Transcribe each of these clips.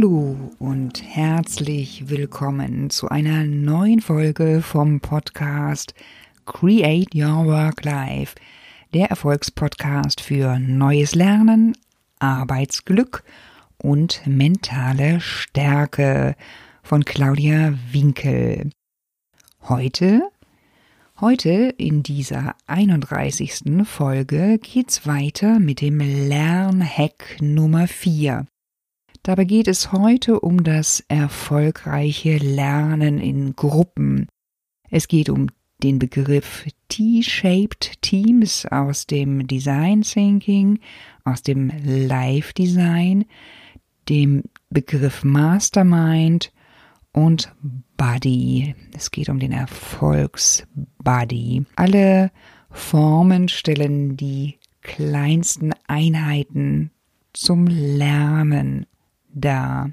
Hallo und herzlich willkommen zu einer neuen Folge vom Podcast Create Your Work Life, der Erfolgspodcast für neues Lernen, Arbeitsglück und mentale Stärke von Claudia Winkel. Heute Heute in dieser 31. Folge geht's weiter mit dem Lernhack Nummer 4. Dabei geht es heute um das erfolgreiche Lernen in Gruppen. Es geht um den Begriff T-Shaped Teams aus dem Design Thinking, aus dem Live Design, dem Begriff Mastermind und Buddy. Es geht um den Erfolgsbuddy. Alle Formen stellen die kleinsten Einheiten zum Lernen dar.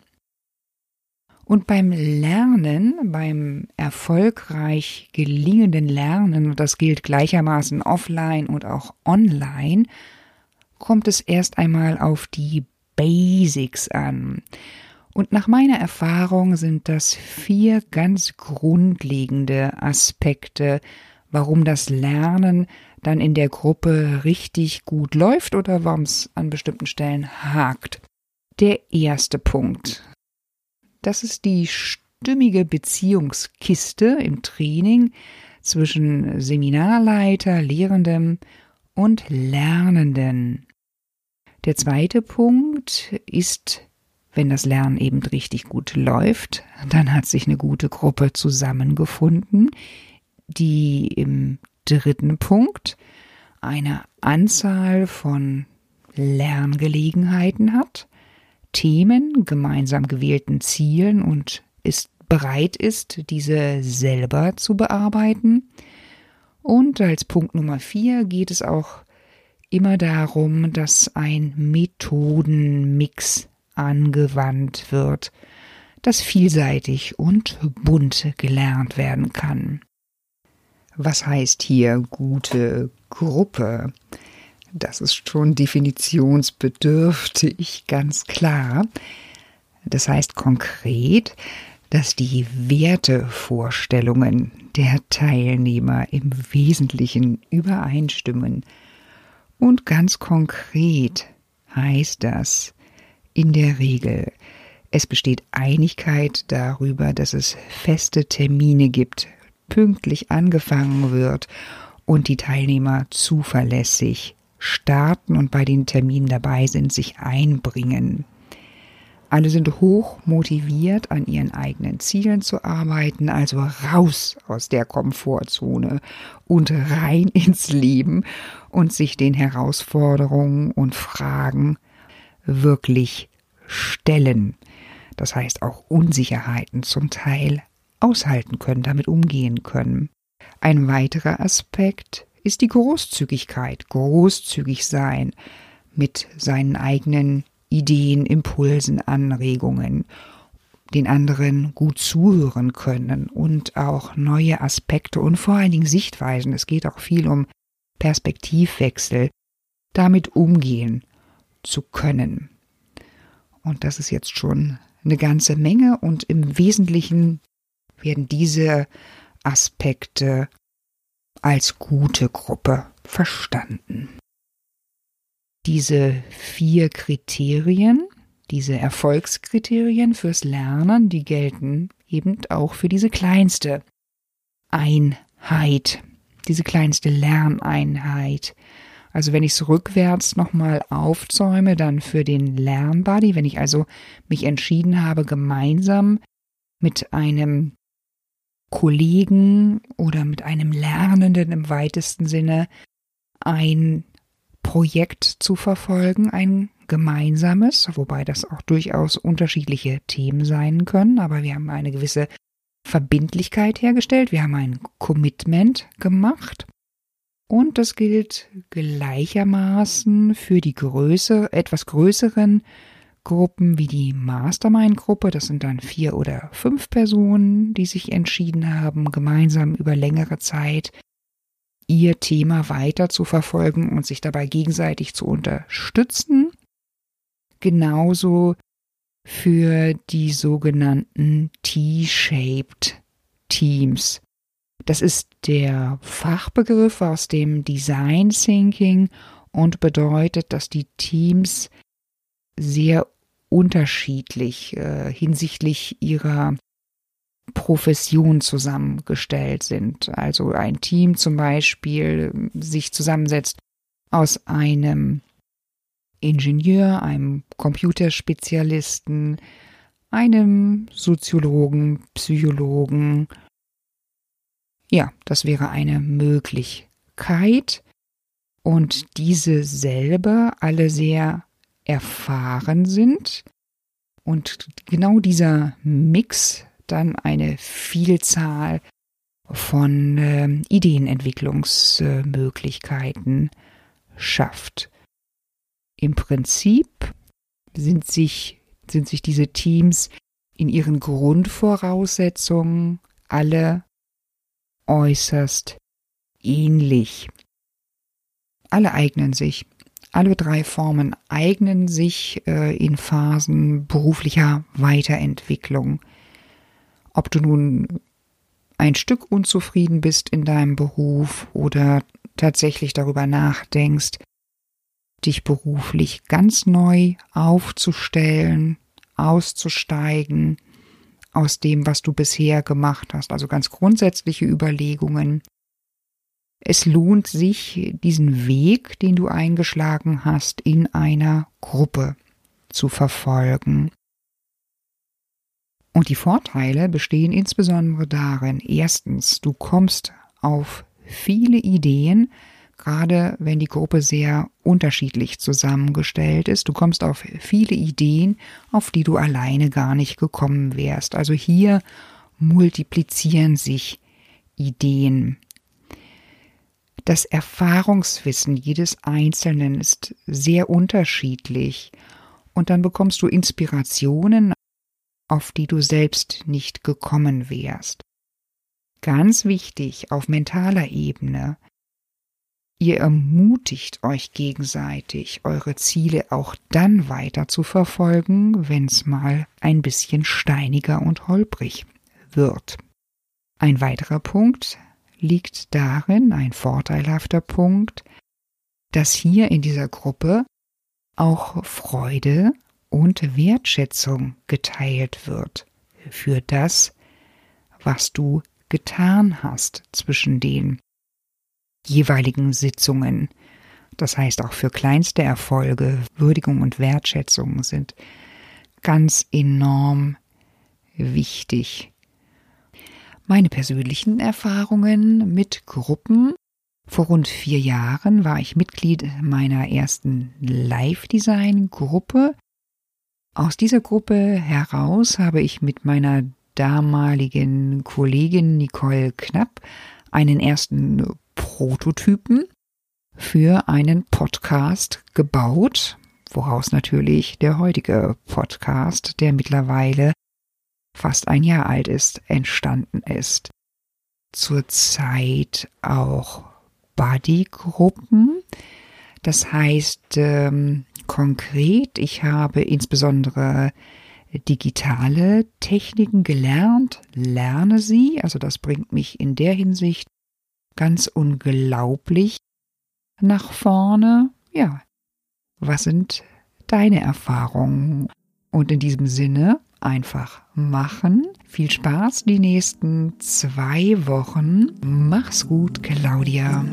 Und beim Lernen, beim erfolgreich gelingenden Lernen, und das gilt gleichermaßen offline und auch online, kommt es erst einmal auf die Basics an. Und nach meiner Erfahrung sind das vier ganz grundlegende Aspekte, warum das Lernen dann in der Gruppe richtig gut läuft oder warum es an bestimmten Stellen hakt. Der erste Punkt. Das ist die stimmige Beziehungskiste im Training zwischen Seminarleiter, Lehrendem und Lernenden. Der zweite Punkt ist wenn das Lernen eben richtig gut läuft, dann hat sich eine gute Gruppe zusammengefunden, die im dritten Punkt eine Anzahl von Lerngelegenheiten hat, Themen, gemeinsam gewählten Zielen und ist bereit ist, diese selber zu bearbeiten. Und als Punkt Nummer vier geht es auch immer darum, dass ein Methodenmix angewandt wird, das vielseitig und bunt gelernt werden kann. Was heißt hier gute Gruppe? Das ist schon definitionsbedürftig, ganz klar. Das heißt konkret, dass die Wertevorstellungen der Teilnehmer im Wesentlichen übereinstimmen. Und ganz konkret heißt das, in der Regel. Es besteht Einigkeit darüber, dass es feste Termine gibt, pünktlich angefangen wird und die Teilnehmer zuverlässig starten und bei den Terminen dabei sind, sich einbringen. Alle sind hoch motiviert, an ihren eigenen Zielen zu arbeiten, also raus aus der Komfortzone und rein ins Leben und sich den Herausforderungen und Fragen wirklich stellen. Das heißt auch Unsicherheiten zum Teil aushalten können, damit umgehen können. Ein weiterer Aspekt ist die Großzügigkeit, großzügig sein mit seinen eigenen Ideen, Impulsen, Anregungen, den anderen gut zuhören können und auch neue Aspekte und vor allen Dingen Sichtweisen, es geht auch viel um Perspektivwechsel, damit umgehen zu können. Und das ist jetzt schon eine ganze Menge und im Wesentlichen werden diese Aspekte als gute Gruppe verstanden. Diese vier Kriterien, diese Erfolgskriterien fürs Lernen, die gelten eben auch für diese kleinste Einheit, diese kleinste Lerneinheit, also wenn ich es rückwärts nochmal aufzäume, dann für den Lernbuddy, wenn ich also mich entschieden habe, gemeinsam mit einem Kollegen oder mit einem Lernenden im weitesten Sinne ein Projekt zu verfolgen, ein gemeinsames, wobei das auch durchaus unterschiedliche Themen sein können, aber wir haben eine gewisse Verbindlichkeit hergestellt, wir haben ein Commitment gemacht. Und das gilt gleichermaßen für die Größe, etwas größeren Gruppen wie die Mastermind-Gruppe. Das sind dann vier oder fünf Personen, die sich entschieden haben, gemeinsam über längere Zeit ihr Thema weiter zu verfolgen und sich dabei gegenseitig zu unterstützen. Genauso für die sogenannten T-shaped Teams. Das ist der Fachbegriff aus dem Design Thinking und bedeutet, dass die Teams sehr unterschiedlich äh, hinsichtlich ihrer Profession zusammengestellt sind. Also ein Team zum Beispiel sich zusammensetzt aus einem Ingenieur, einem Computerspezialisten, einem Soziologen, Psychologen. Ja, das wäre eine Möglichkeit. Und diese selber alle sehr erfahren sind und genau dieser Mix dann eine Vielzahl von äh, Ideenentwicklungsmöglichkeiten schafft. Im Prinzip sind sich, sind sich diese Teams in ihren Grundvoraussetzungen alle äußerst ähnlich. Alle eignen sich alle drei Formen eignen sich äh, in Phasen beruflicher Weiterentwicklung. Ob du nun ein Stück unzufrieden bist in deinem Beruf oder tatsächlich darüber nachdenkst, dich beruflich ganz neu aufzustellen, auszusteigen aus dem, was du bisher gemacht hast, also ganz grundsätzliche Überlegungen, es lohnt sich, diesen Weg, den du eingeschlagen hast, in einer Gruppe zu verfolgen. Und die Vorteile bestehen insbesondere darin, erstens, du kommst auf viele Ideen, gerade wenn die Gruppe sehr unterschiedlich zusammengestellt ist. Du kommst auf viele Ideen, auf die du alleine gar nicht gekommen wärst. Also hier multiplizieren sich Ideen. Das Erfahrungswissen jedes Einzelnen ist sehr unterschiedlich und dann bekommst du Inspirationen, auf die du selbst nicht gekommen wärst. Ganz wichtig auf mentaler Ebene. Ihr ermutigt euch gegenseitig, eure Ziele auch dann weiter zu verfolgen, wenn's mal ein bisschen steiniger und holprig wird. Ein weiterer Punkt, liegt darin, ein vorteilhafter Punkt, dass hier in dieser Gruppe auch Freude und Wertschätzung geteilt wird für das, was du getan hast zwischen den jeweiligen Sitzungen. Das heißt, auch für kleinste Erfolge Würdigung und Wertschätzung sind ganz enorm wichtig meine persönlichen Erfahrungen mit Gruppen. Vor rund vier Jahren war ich Mitglied meiner ersten Live-Design-Gruppe. Aus dieser Gruppe heraus habe ich mit meiner damaligen Kollegin Nicole Knapp einen ersten Prototypen für einen Podcast gebaut, woraus natürlich der heutige Podcast, der mittlerweile fast ein Jahr alt ist, entstanden ist. Zurzeit auch Buddy-Gruppen. Das heißt ähm, konkret, ich habe insbesondere digitale Techniken gelernt, lerne sie, also das bringt mich in der Hinsicht ganz unglaublich nach vorne. Ja, was sind deine Erfahrungen? Und in diesem Sinne einfach machen. Viel Spaß die nächsten zwei Wochen. Mach's gut, Claudia.